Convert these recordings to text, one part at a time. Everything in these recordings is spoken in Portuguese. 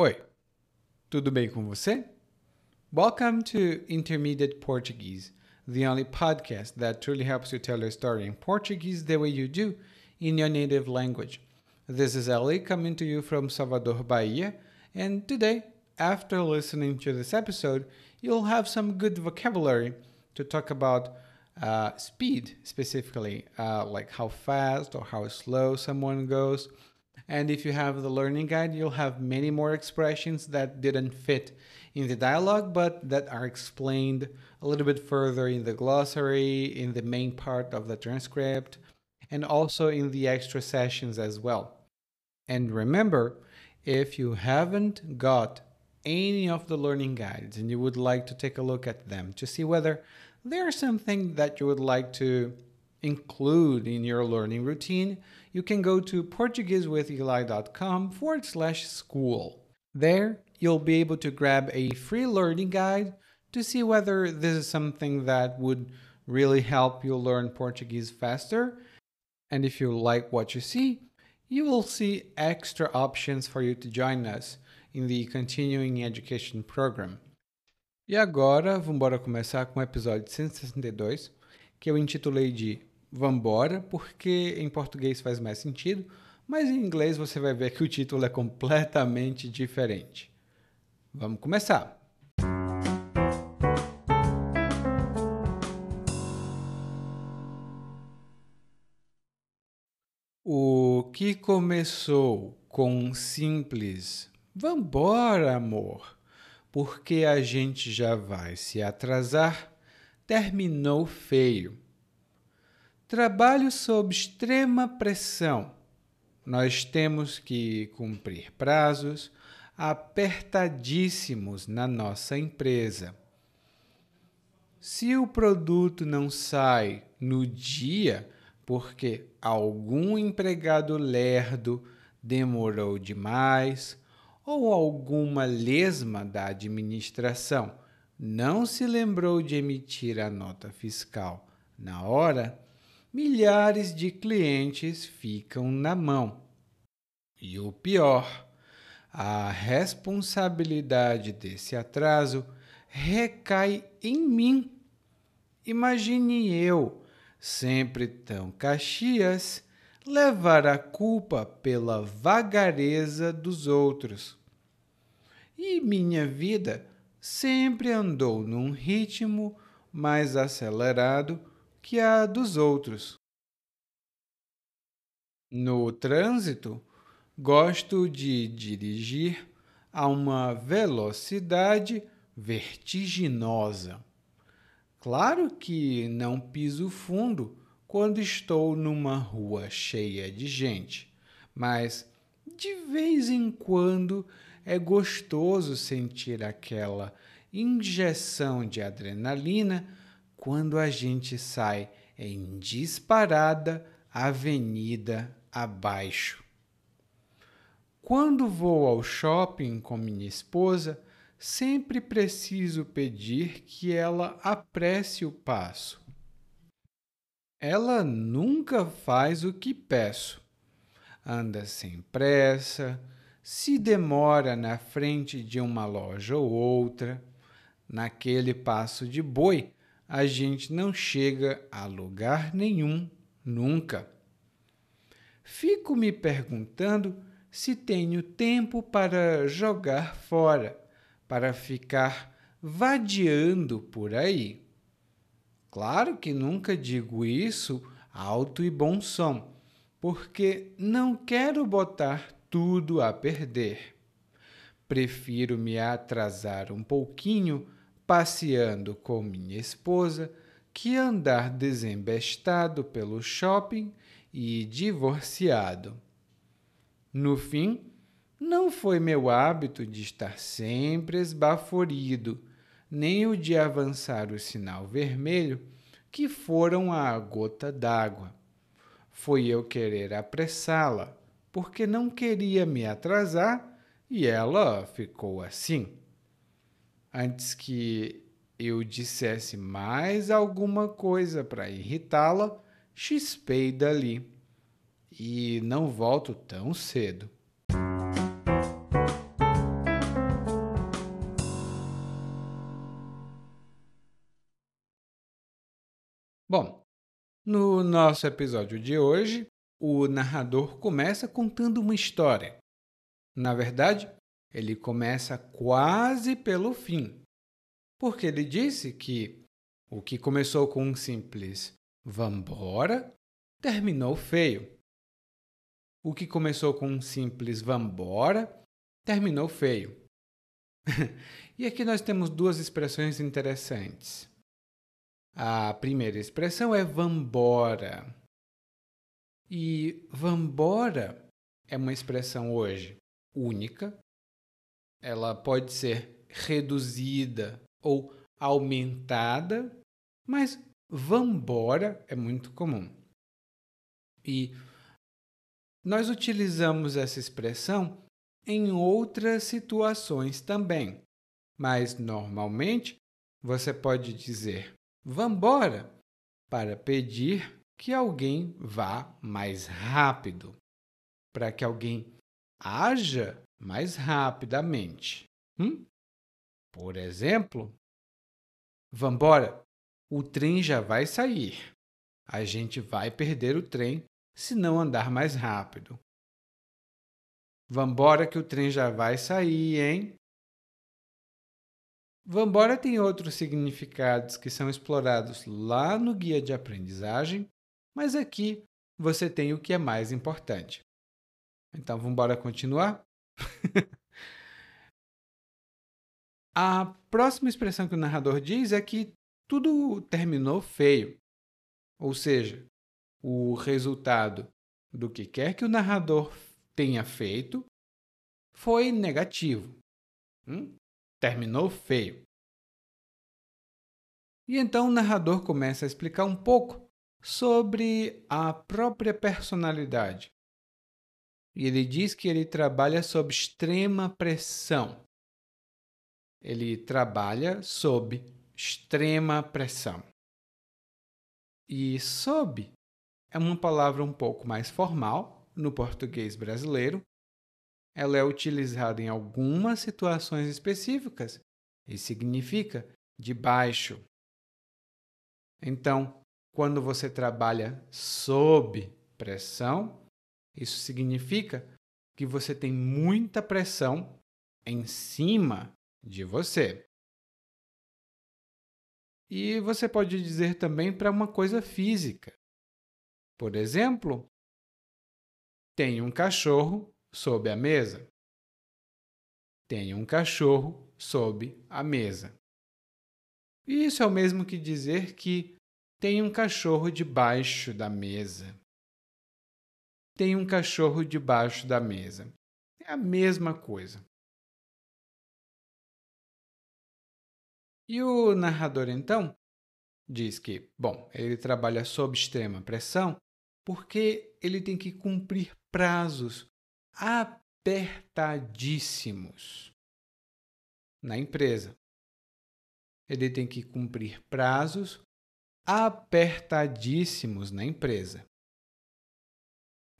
Oi, tudo bem com você? Welcome to Intermediate Portuguese, the only podcast that truly helps you tell your story in Portuguese the way you do in your native language. This is Ali coming to you from Salvador, Bahia, and today, after listening to this episode, you'll have some good vocabulary to talk about uh, speed specifically, uh, like how fast or how slow someone goes and if you have the learning guide, you'll have many more expressions that didn't fit in the dialogue, but that are explained a little bit further in the glossary, in the main part of the transcript, and also in the extra sessions as well. And remember, if you haven't got any of the learning guides and you would like to take a look at them to see whether there's something that you would like to include in your learning routine, you can go to PortugueseWithEli.com forward slash school. There, you'll be able to grab a free learning guide to see whether this is something that would really help you learn Portuguese faster. And if you like what you see, you will see extra options for you to join us in the Continuing Education Program. E agora, vamos começar com o episódio 162, que eu intitulei de Vambora, porque em português faz mais sentido, mas em inglês você vai ver que o título é completamente diferente. Vamos começar! O que começou com um simples Vambora, amor, porque a gente já vai se atrasar, terminou feio Trabalho sob extrema pressão. Nós temos que cumprir prazos apertadíssimos na nossa empresa. Se o produto não sai no dia porque algum empregado lerdo demorou demais ou alguma lesma da administração não se lembrou de emitir a nota fiscal na hora, milhares de clientes ficam na mão. E o pior, a responsabilidade desse atraso recai em mim. Imagine eu, sempre tão Caxias, levar a culpa pela vagareza dos outros. E minha vida sempre andou num ritmo mais acelerado que a dos outros. No trânsito, gosto de dirigir a uma velocidade vertiginosa. Claro que não piso fundo quando estou numa rua cheia de gente, mas de vez em quando é gostoso sentir aquela injeção de adrenalina quando a gente sai em disparada avenida abaixo. Quando vou ao shopping com minha esposa, sempre preciso pedir que ela apresse o passo. Ela nunca faz o que peço. Anda sem pressa, se demora na frente de uma loja ou outra, naquele passo de boi a gente não chega a lugar nenhum nunca. Fico me perguntando se tenho tempo para jogar fora, para ficar vadiando por aí. Claro que nunca digo isso alto e bom som, porque não quero botar tudo a perder. Prefiro me atrasar um pouquinho passeando com minha esposa que andar desembestado pelo shopping e divorciado. No fim, não foi meu hábito de estar sempre esbaforido, nem o de avançar o sinal vermelho, que foram a gota d'água. Foi eu querer apressá-la, porque não queria me atrasar e ela ficou assim antes que eu dissesse mais alguma coisa para irritá-la, chispei dali. E não volto tão cedo. Bom, no nosso episódio de hoje, o narrador começa contando uma história. Na verdade, ele começa quase pelo fim, porque ele disse que o que começou com um simples vambora terminou feio. O que começou com um simples vambora terminou feio. e aqui nós temos duas expressões interessantes. A primeira expressão é vambora. E vambora é uma expressão hoje única. Ela pode ser reduzida ou aumentada, mas vambora é muito comum. E nós utilizamos essa expressão em outras situações também, mas normalmente você pode dizer vambora para pedir que alguém vá mais rápido, para que alguém haja mais rapidamente. Hum? Por exemplo, vambora, o trem já vai sair. A gente vai perder o trem se não andar mais rápido. Vambora que o trem já vai sair, hein? Vambora tem outros significados que são explorados lá no guia de aprendizagem, mas aqui você tem o que é mais importante. Então, vamos embora continuar? A próxima expressão que o narrador diz é que tudo terminou feio. Ou seja, o resultado do que quer que o narrador tenha feito foi negativo. Hum? terminou feio. E então o narrador começa a explicar um pouco sobre a própria personalidade. E ele diz que ele trabalha sob extrema pressão. Ele trabalha sob extrema pressão. E sob é uma palavra um pouco mais formal no português brasileiro, ela é utilizada em algumas situações específicas e significa de baixo. Então, quando você trabalha sob pressão, isso significa que você tem muita pressão em cima de você. E você pode dizer também para uma coisa física. Por exemplo, tem um cachorro sob a mesa. Tem um cachorro sob a mesa. Isso é o mesmo que dizer que tem um cachorro debaixo da mesa. Tem um cachorro debaixo da mesa. É a mesma coisa. E o narrador, então, diz que, bom, ele trabalha sob extrema pressão porque ele tem que cumprir prazos apertadíssimos na empresa. Ele tem que cumprir prazos apertadíssimos na empresa.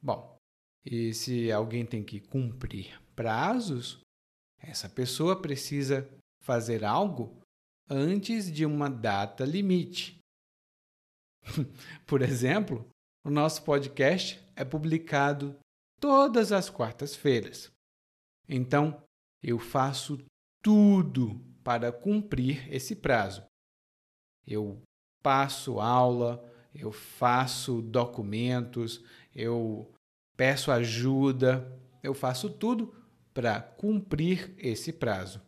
Bom, e se alguém tem que cumprir prazos, essa pessoa precisa fazer algo antes de uma data limite. Por exemplo, o nosso podcast é publicado todas as quartas-feiras. Então, eu faço tudo para cumprir esse prazo. Eu passo aula, eu faço documentos, eu peço ajuda, eu faço tudo para cumprir esse prazo.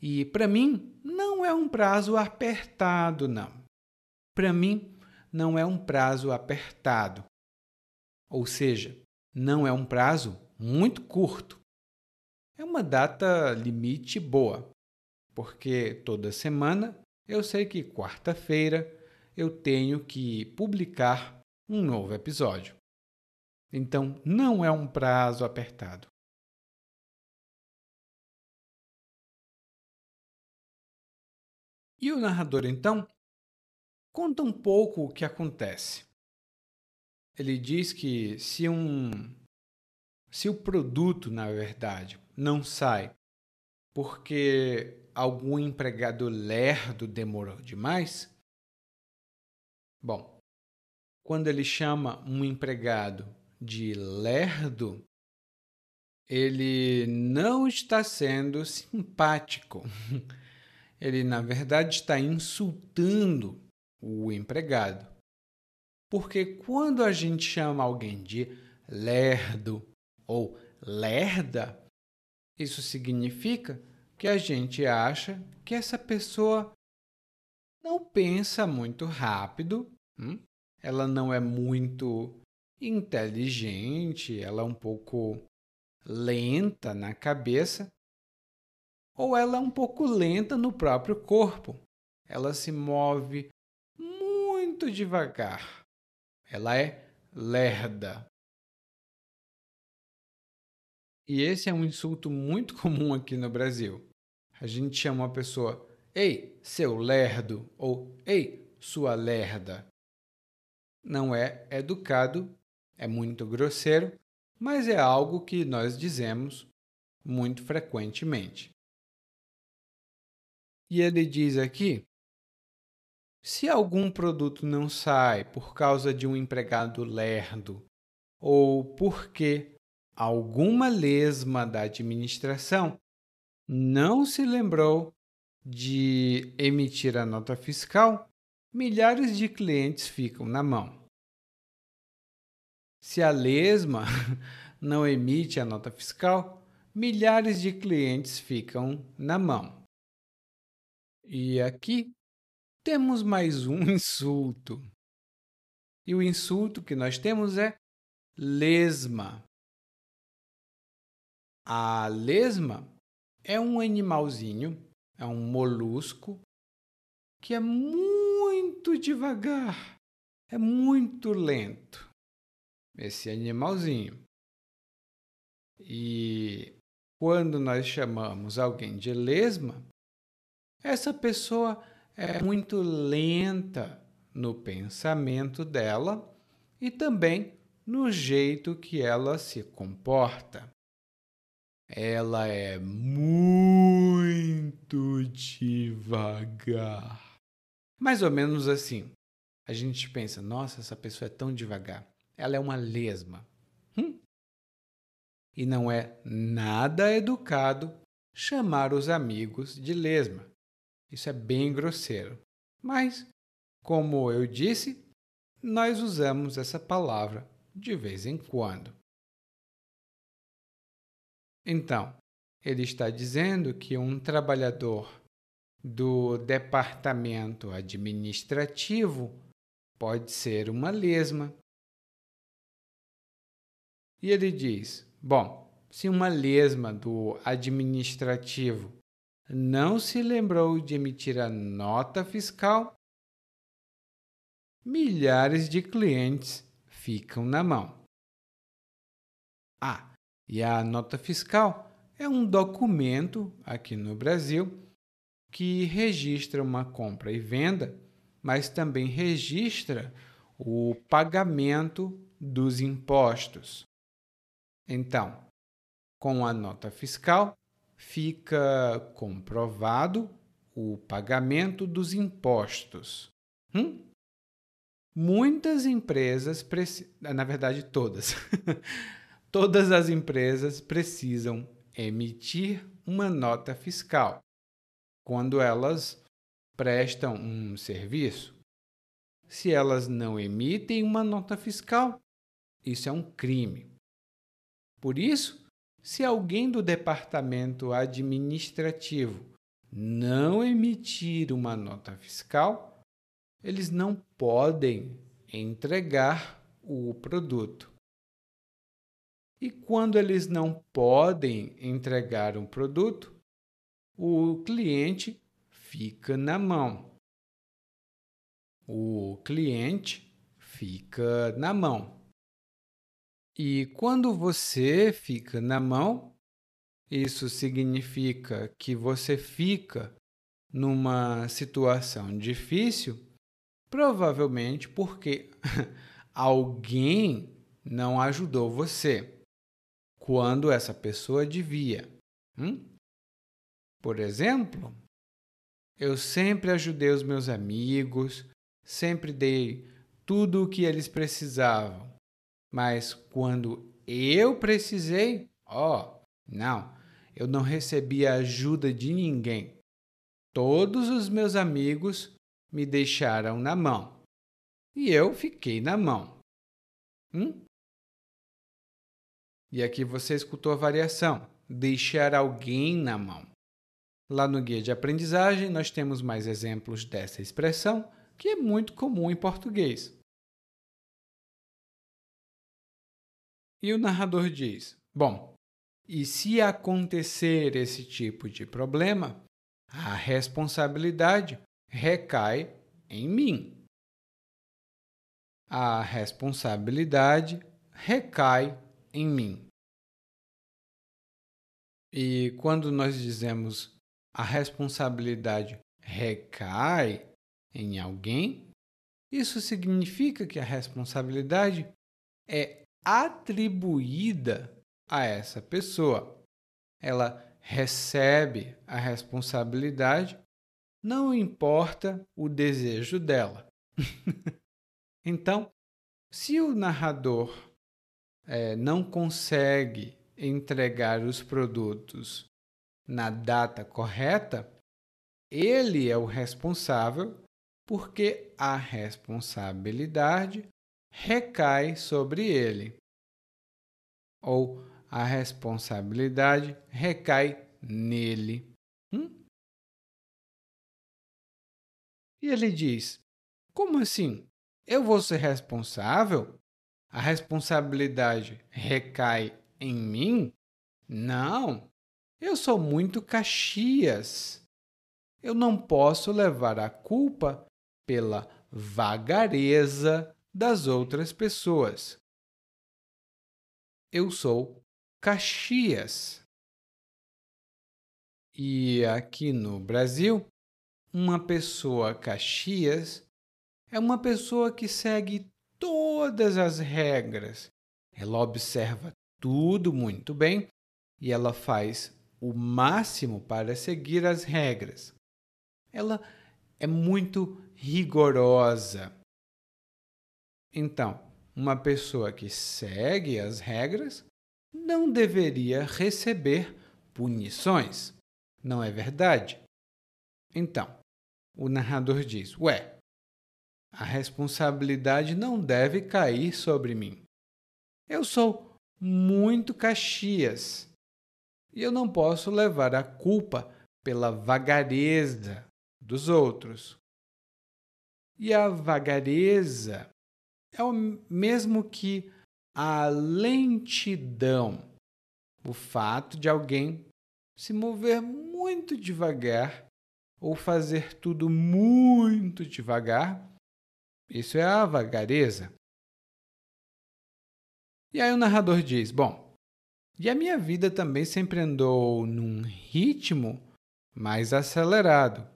E para mim, não é um prazo apertado, não. Para mim, não é um prazo apertado. Ou seja, não é um prazo muito curto. É uma data limite boa, porque toda semana eu sei que quarta-feira eu tenho que publicar um novo episódio. Então, não é um prazo apertado. E o narrador, então, conta um pouco o que acontece ele diz que se um se o produto, na verdade, não sai porque algum empregado lerdo demorou demais, Bom, quando ele chama um empregado de lerdo, ele não está sendo simpático. Ele, na verdade, está insultando o empregado. Porque quando a gente chama alguém de lerdo ou lerda, isso significa que a gente acha que essa pessoa não pensa muito rápido, hum? Ela não é muito inteligente, ela é um pouco lenta na cabeça, ou ela é um pouco lenta no próprio corpo. Ela se move muito devagar. Ela é lerda. E esse é um insulto muito comum aqui no Brasil. A gente chama uma pessoa, ei, seu lerdo, ou ei, sua lerda. Não é educado, é muito grosseiro, mas é algo que nós dizemos muito frequentemente. E ele diz aqui: se algum produto não sai por causa de um empregado lerdo ou porque alguma lesma da administração não se lembrou de emitir a nota fiscal, milhares de clientes ficam na mão. Se a lesma não emite a nota fiscal, milhares de clientes ficam na mão. E aqui temos mais um insulto. E o insulto que nós temos é lesma. A lesma é um animalzinho, é um molusco que é muito devagar, é muito lento. Esse animalzinho. E quando nós chamamos alguém de lesma, essa pessoa é muito lenta no pensamento dela e também no jeito que ela se comporta. Ela é muito devagar. Mais ou menos assim. A gente pensa, nossa, essa pessoa é tão devagar. Ela é uma lesma. Hum? E não é nada educado chamar os amigos de lesma. Isso é bem grosseiro. Mas, como eu disse, nós usamos essa palavra de vez em quando. Então, ele está dizendo que um trabalhador do departamento administrativo pode ser uma lesma. E ele diz: bom, se uma lesma do administrativo não se lembrou de emitir a nota fiscal, milhares de clientes ficam na mão. Ah, e a nota fiscal é um documento aqui no Brasil que registra uma compra e venda, mas também registra o pagamento dos impostos. Então, com a nota fiscal, fica comprovado o pagamento dos impostos. Hum? Muitas empresas, na verdade todas, todas as empresas precisam emitir uma nota fiscal quando elas prestam um serviço. Se elas não emitem uma nota fiscal, isso é um crime. Por isso, se alguém do departamento administrativo não emitir uma nota fiscal, eles não podem entregar o produto. E quando eles não podem entregar um produto, o cliente fica na mão. O cliente fica na mão. E quando você fica na mão, isso significa que você fica numa situação difícil, provavelmente porque alguém não ajudou você quando essa pessoa devia. Hum? Por exemplo, eu sempre ajudei os meus amigos, sempre dei tudo o que eles precisavam. Mas quando eu precisei, ó, oh, não, eu não recebi a ajuda de ninguém. Todos os meus amigos me deixaram na mão e eu fiquei na mão. Hum? E aqui você escutou a variação: deixar alguém na mão. Lá no guia de aprendizagem, nós temos mais exemplos dessa expressão, que é muito comum em português. E o narrador diz: Bom, e se acontecer esse tipo de problema, a responsabilidade recai em mim. A responsabilidade recai em mim. E quando nós dizemos a responsabilidade recai em alguém, isso significa que a responsabilidade é atribuída a essa pessoa. Ela recebe a responsabilidade, não importa o desejo dela. então, se o narrador é, não consegue entregar os produtos na data correta, ele é o responsável porque a responsabilidade recai sobre ele. Ou a responsabilidade recai nele. Hum? E ele diz: Como assim? Eu vou ser responsável? A responsabilidade recai em mim? Não, eu sou muito Caxias. Eu não posso levar a culpa pela vagareza das outras pessoas. Eu sou Caxias. E aqui no Brasil, uma pessoa Caxias é uma pessoa que segue todas as regras. Ela observa tudo muito bem e ela faz o máximo para seguir as regras. Ela é muito rigorosa. Então, uma pessoa que segue as regras não deveria receber punições. Não é verdade? Então, o narrador diz: Ué, a responsabilidade não deve cair sobre mim. Eu sou muito Caxias e eu não posso levar a culpa pela vagareza dos outros. E a vagareza é o mesmo que a lentidão, o fato de alguém se mover muito devagar ou fazer tudo muito devagar. Isso é a vagareza. E aí o narrador diz: Bom, e a minha vida também sempre andou num ritmo mais acelerado.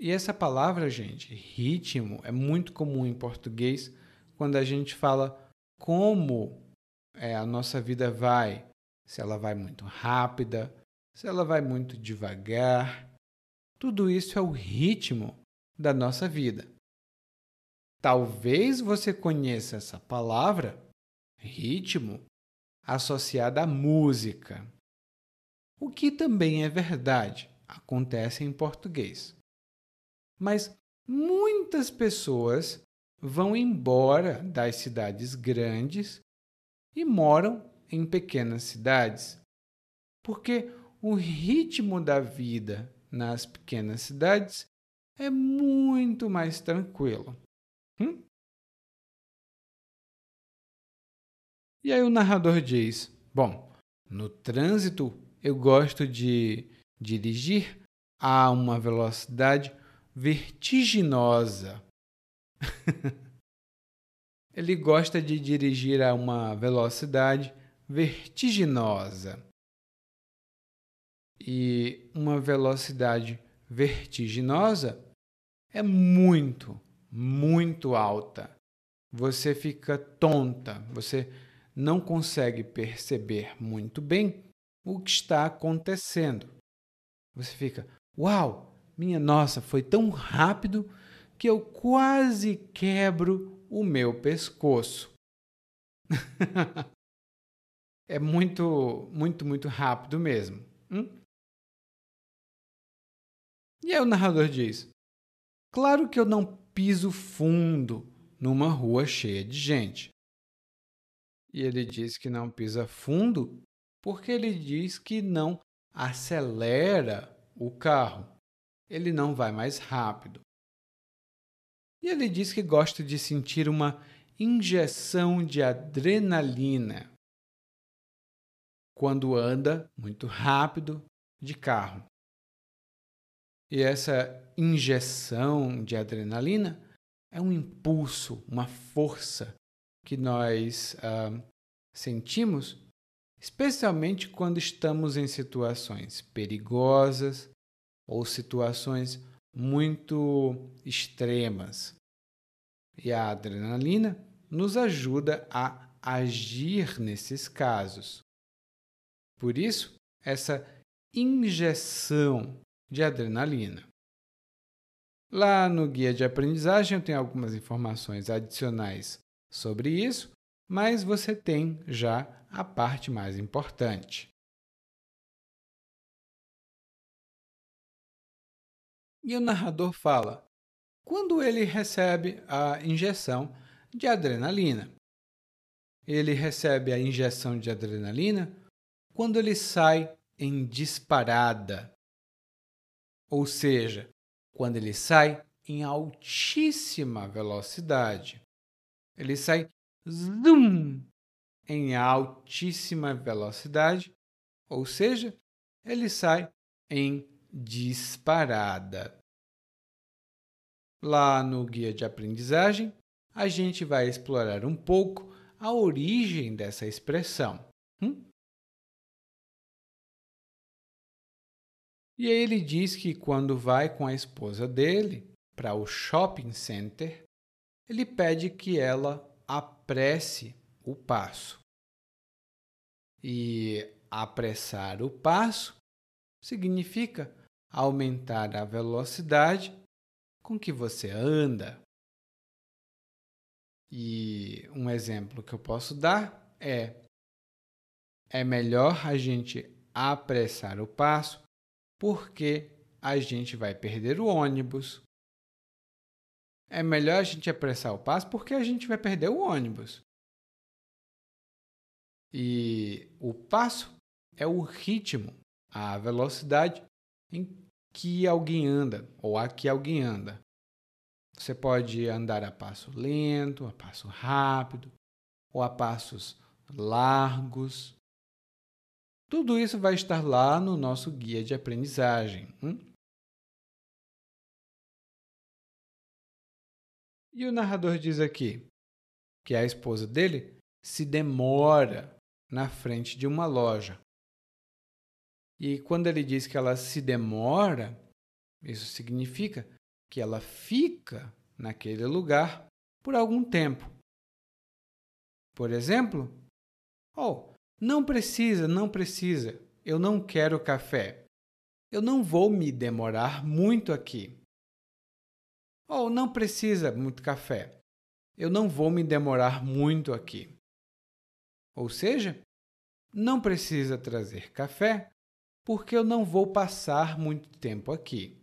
E essa palavra, gente, ritmo, é muito comum em português quando a gente fala como é, a nossa vida vai. Se ela vai muito rápida, se ela vai muito devagar. Tudo isso é o ritmo da nossa vida. Talvez você conheça essa palavra, ritmo, associada à música. O que também é verdade, acontece em português. Mas muitas pessoas vão embora das cidades grandes e moram em pequenas cidades, porque o ritmo da vida nas pequenas cidades é muito mais tranquilo. Hum? E aí o narrador diz: Bom, no trânsito eu gosto de dirigir a uma velocidade vertiginosa. Ele gosta de dirigir a uma velocidade vertiginosa. E uma velocidade vertiginosa é muito, muito alta. Você fica tonta, você não consegue perceber muito bem o que está acontecendo. Você fica, uau, minha nossa, foi tão rápido que eu quase quebro o meu pescoço. é muito, muito, muito rápido mesmo. Hum? E aí o narrador diz: Claro que eu não piso fundo numa rua cheia de gente. E ele diz que não pisa fundo porque ele diz que não acelera o carro. Ele não vai mais rápido. E ele diz que gosta de sentir uma injeção de adrenalina quando anda muito rápido de carro. E essa injeção de adrenalina é um impulso, uma força que nós uh, sentimos, especialmente quando estamos em situações perigosas ou situações muito extremas. E a adrenalina nos ajuda a agir nesses casos. Por isso, essa injeção de adrenalina. Lá no guia de aprendizagem eu tenho algumas informações adicionais sobre isso, mas você tem já a parte mais importante. E o narrador fala: quando ele recebe a injeção de adrenalina. Ele recebe a injeção de adrenalina quando ele sai em disparada ou seja, quando ele sai em altíssima velocidade. Ele sai zoom em altíssima velocidade, ou seja, ele sai em disparada. Lá no guia de aprendizagem, a gente vai explorar um pouco a origem dessa expressão. Hum? E aí ele diz que quando vai com a esposa dele para o shopping center, ele pede que ela apresse o passo. E apressar o passo significa aumentar a velocidade com que você anda. E um exemplo que eu posso dar é: é melhor a gente apressar o passo porque a gente vai perder o ônibus. É melhor a gente apressar o passo porque a gente vai perder o ônibus. E o passo é o ritmo, a velocidade em que alguém anda ou a que alguém anda. Você pode andar a passo lento, a passo rápido ou a passos largos. Tudo isso vai estar lá no nosso guia de aprendizagem. Hum? E o narrador diz aqui que a esposa dele se demora na frente de uma loja. E quando ele diz que ela se demora, isso significa que ela fica naquele lugar por algum tempo. Por exemplo, oh, não precisa, não precisa. Eu não quero café. Eu não vou me demorar muito aqui. Ou oh, não precisa muito café. Eu não vou me demorar muito aqui. Ou seja, não precisa trazer café, porque eu não vou passar muito tempo aqui.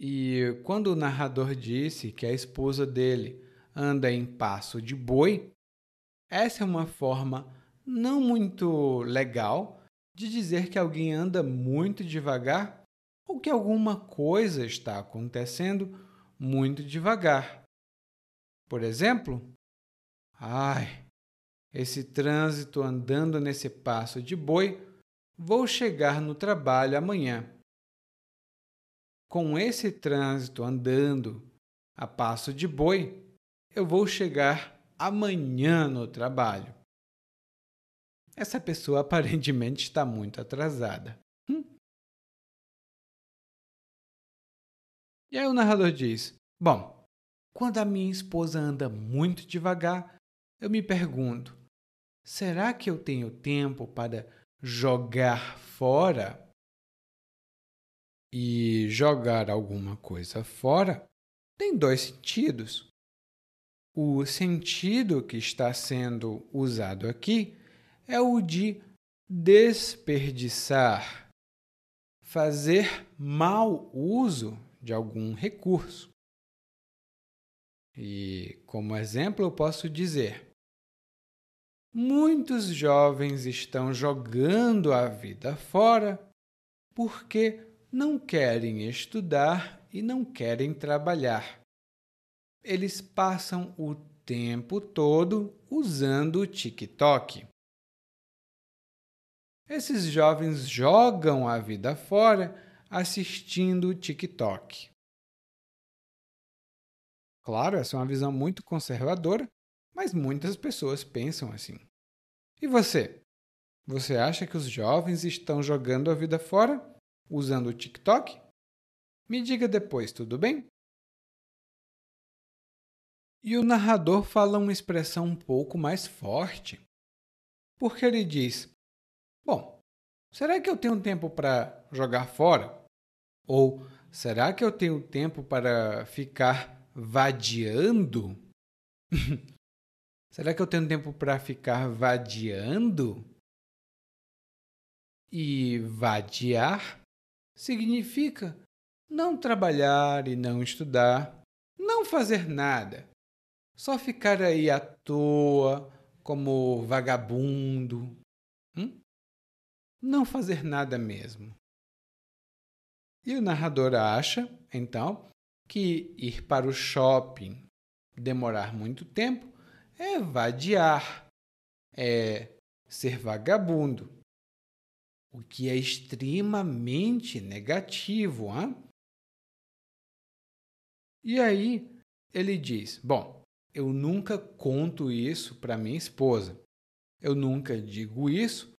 E quando o narrador disse que a esposa dele anda em passo de boi, essa é uma forma não muito legal de dizer que alguém anda muito devagar ou que alguma coisa está acontecendo muito devagar. Por exemplo, ai, esse trânsito andando nesse passo de boi, vou chegar no trabalho amanhã. Com esse trânsito andando a passo de boi, eu vou chegar amanhã no trabalho. Essa pessoa aparentemente está muito atrasada. Hum? E aí o narrador diz: Bom, quando a minha esposa anda muito devagar, eu me pergunto: será que eu tenho tempo para jogar fora? E jogar alguma coisa fora tem dois sentidos. O sentido que está sendo usado aqui é o de desperdiçar, fazer mau uso de algum recurso. E, como exemplo, eu posso dizer: muitos jovens estão jogando a vida fora porque não querem estudar e não querem trabalhar. Eles passam o tempo todo usando o TikTok. Esses jovens jogam a vida fora assistindo o TikTok. Claro, essa é uma visão muito conservadora, mas muitas pessoas pensam assim. E você? Você acha que os jovens estão jogando a vida fora usando o TikTok? Me diga depois, tudo bem? E o narrador fala uma expressão um pouco mais forte, porque ele diz: Bom, será que eu tenho tempo para jogar fora? Ou será que eu tenho tempo para ficar vadiando? será que eu tenho tempo para ficar vadiando? E vadiar significa não trabalhar e não estudar, não fazer nada, só ficar aí à toa como vagabundo? Não fazer nada mesmo. E o narrador acha, então, que ir para o shopping, demorar muito tempo, é vadiar, é ser vagabundo, o que é extremamente negativo. Hein? E aí ele diz: Bom, eu nunca conto isso para minha esposa. Eu nunca digo isso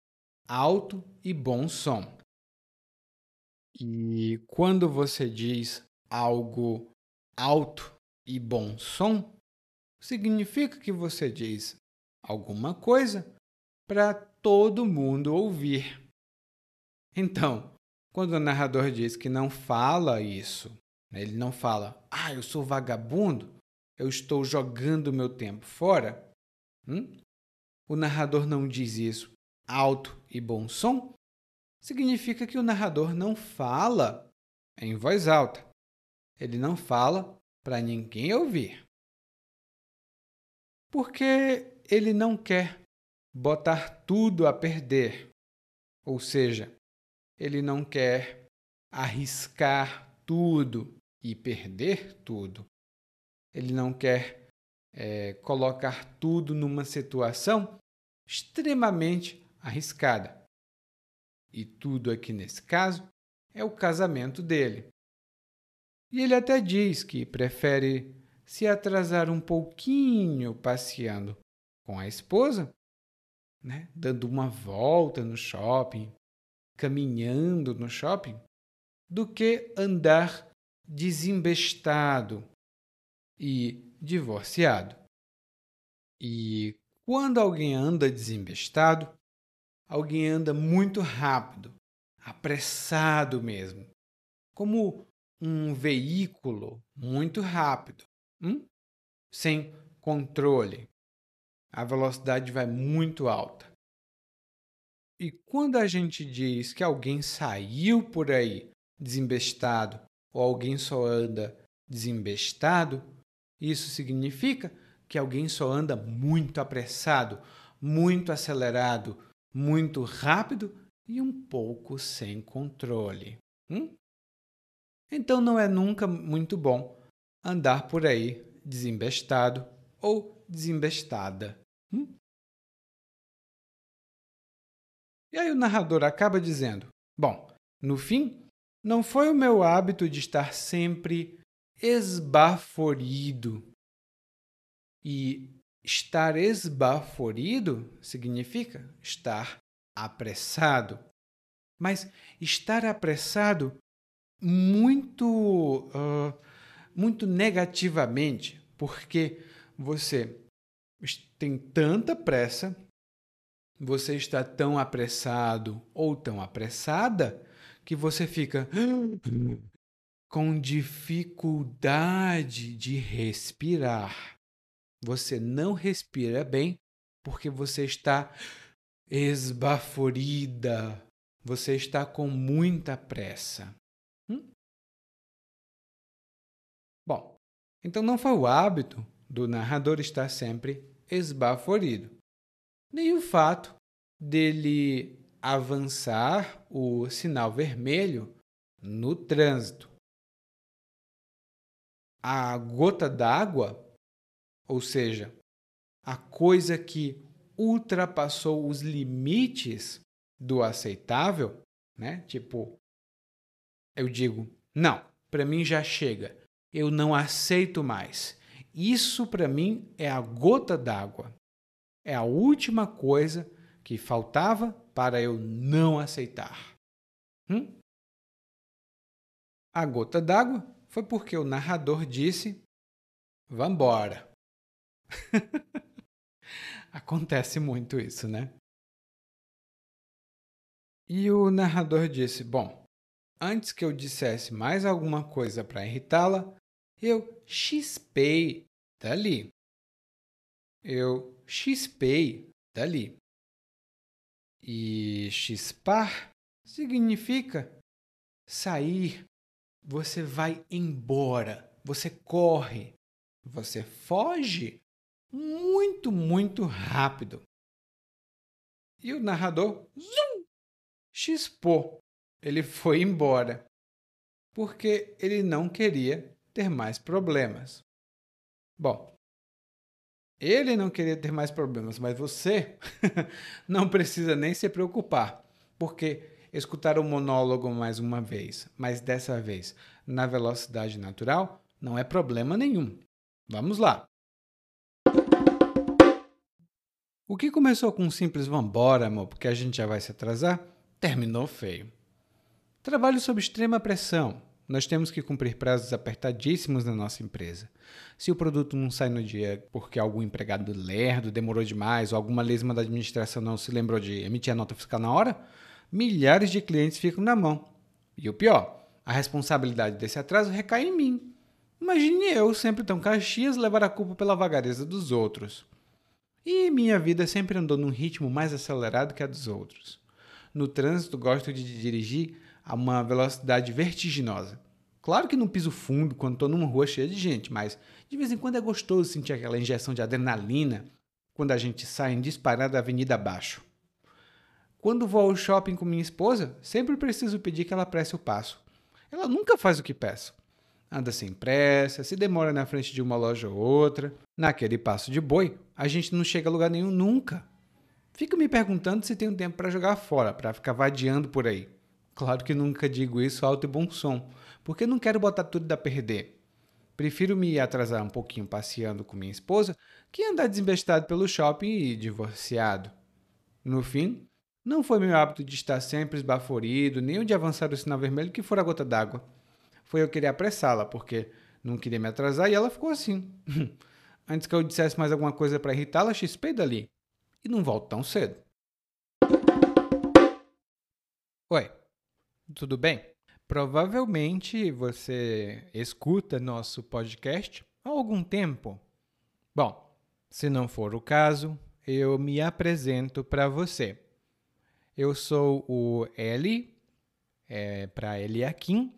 alto e bom som. E quando você diz algo alto e bom som, significa que você diz alguma coisa para todo mundo ouvir. Então, quando o narrador diz que não fala isso, né, ele não fala, ah, eu sou vagabundo, eu estou jogando meu tempo fora. Hum? O narrador não diz isso alto e bom som, significa que o narrador não fala em voz alta. Ele não fala para ninguém ouvir. Porque ele não quer botar tudo a perder. Ou seja, ele não quer arriscar tudo e perder tudo. Ele não quer é, colocar tudo numa situação extremamente arriscada. E tudo aqui nesse caso é o casamento dele. E ele até diz que prefere se atrasar um pouquinho passeando com a esposa, né, dando uma volta no shopping, caminhando no shopping, do que andar desembestado e divorciado. E quando alguém anda desembestado, alguém anda muito rápido, apressado mesmo, como um veículo muito rápido, hum? sem controle. A velocidade vai muito alta. E quando a gente diz que alguém saiu por aí desembestado ou alguém só anda desembestado, isso significa que alguém só anda muito apressado, muito acelerado, muito rápido e um pouco sem controle. Hum? Então não é nunca muito bom andar por aí desembestado ou desembestada. Hum? E aí o narrador acaba dizendo: Bom, no fim, não foi o meu hábito de estar sempre esbaforido. E Estar esbaforido significa estar apressado. Mas estar apressado muito, uh, muito negativamente, porque você tem tanta pressa, você está tão apressado ou tão apressada que você fica com dificuldade de respirar. Você não respira bem porque você está esbaforida. Você está com muita pressa. Hum? Bom, então não foi o hábito do narrador estar sempre esbaforido, nem o fato dele avançar o sinal vermelho no trânsito. A gota d'água, ou seja, a coisa que ultrapassou os limites do aceitável, né? Tipo, eu digo, não, para mim já chega. Eu não aceito mais. Isso para mim é a gota d'água. É a última coisa que faltava para eu não aceitar. Hum? A gota d'água foi porque o narrador disse: Vambora. Acontece muito isso, né? E o narrador disse: Bom, antes que eu dissesse mais alguma coisa para irritá-la, eu chispei dali. Eu chispei dali. E chispar significa sair. Você vai embora, você corre, você foge muito, muito rápido. E o narrador zum, chispou. Ele foi embora porque ele não queria ter mais problemas. Bom, ele não queria ter mais problemas, mas você não precisa nem se preocupar, porque escutar o monólogo mais uma vez, mas dessa vez na velocidade natural, não é problema nenhum. Vamos lá! O que começou com um simples vambora, amor, porque a gente já vai se atrasar, terminou feio. Trabalho sob extrema pressão, nós temos que cumprir prazos apertadíssimos na nossa empresa. Se o produto não sai no dia porque algum empregado lerdo demorou demais ou alguma lesma da administração não se lembrou de emitir a nota fiscal na hora, milhares de clientes ficam na mão. E o pior, a responsabilidade desse atraso recai em mim. Imagine eu, sempre tão caxias, levar a culpa pela vagareza dos outros. E minha vida sempre andou num ritmo mais acelerado que a dos outros. No trânsito, gosto de dirigir a uma velocidade vertiginosa. Claro que não piso fundo quando estou numa rua cheia de gente, mas de vez em quando é gostoso sentir aquela injeção de adrenalina quando a gente sai em disparada da avenida abaixo. Quando vou ao shopping com minha esposa, sempre preciso pedir que ela preste o passo. Ela nunca faz o que peço. Anda sem pressa, se demora na frente de uma loja ou outra. Naquele passo de boi, a gente não chega a lugar nenhum nunca. Fico me perguntando se tenho tempo para jogar fora, para ficar vadiando por aí. Claro que nunca digo isso alto e bom som, porque não quero botar tudo a perder. Prefiro me atrasar um pouquinho passeando com minha esposa que andar desembestado pelo shopping e divorciado. No fim, não foi meu hábito de estar sempre esbaforido, nem o de avançar o sinal vermelho que for a gota d'água. Foi eu querer apressá-la, porque não queria me atrasar e ela ficou assim. Antes que eu dissesse mais alguma coisa para irritá-la, chispei dali. E não volto tão cedo. Oi, tudo bem? Provavelmente você escuta nosso podcast há algum tempo. Bom, se não for o caso, eu me apresento para você. Eu sou o Eli, é, para Eliakim,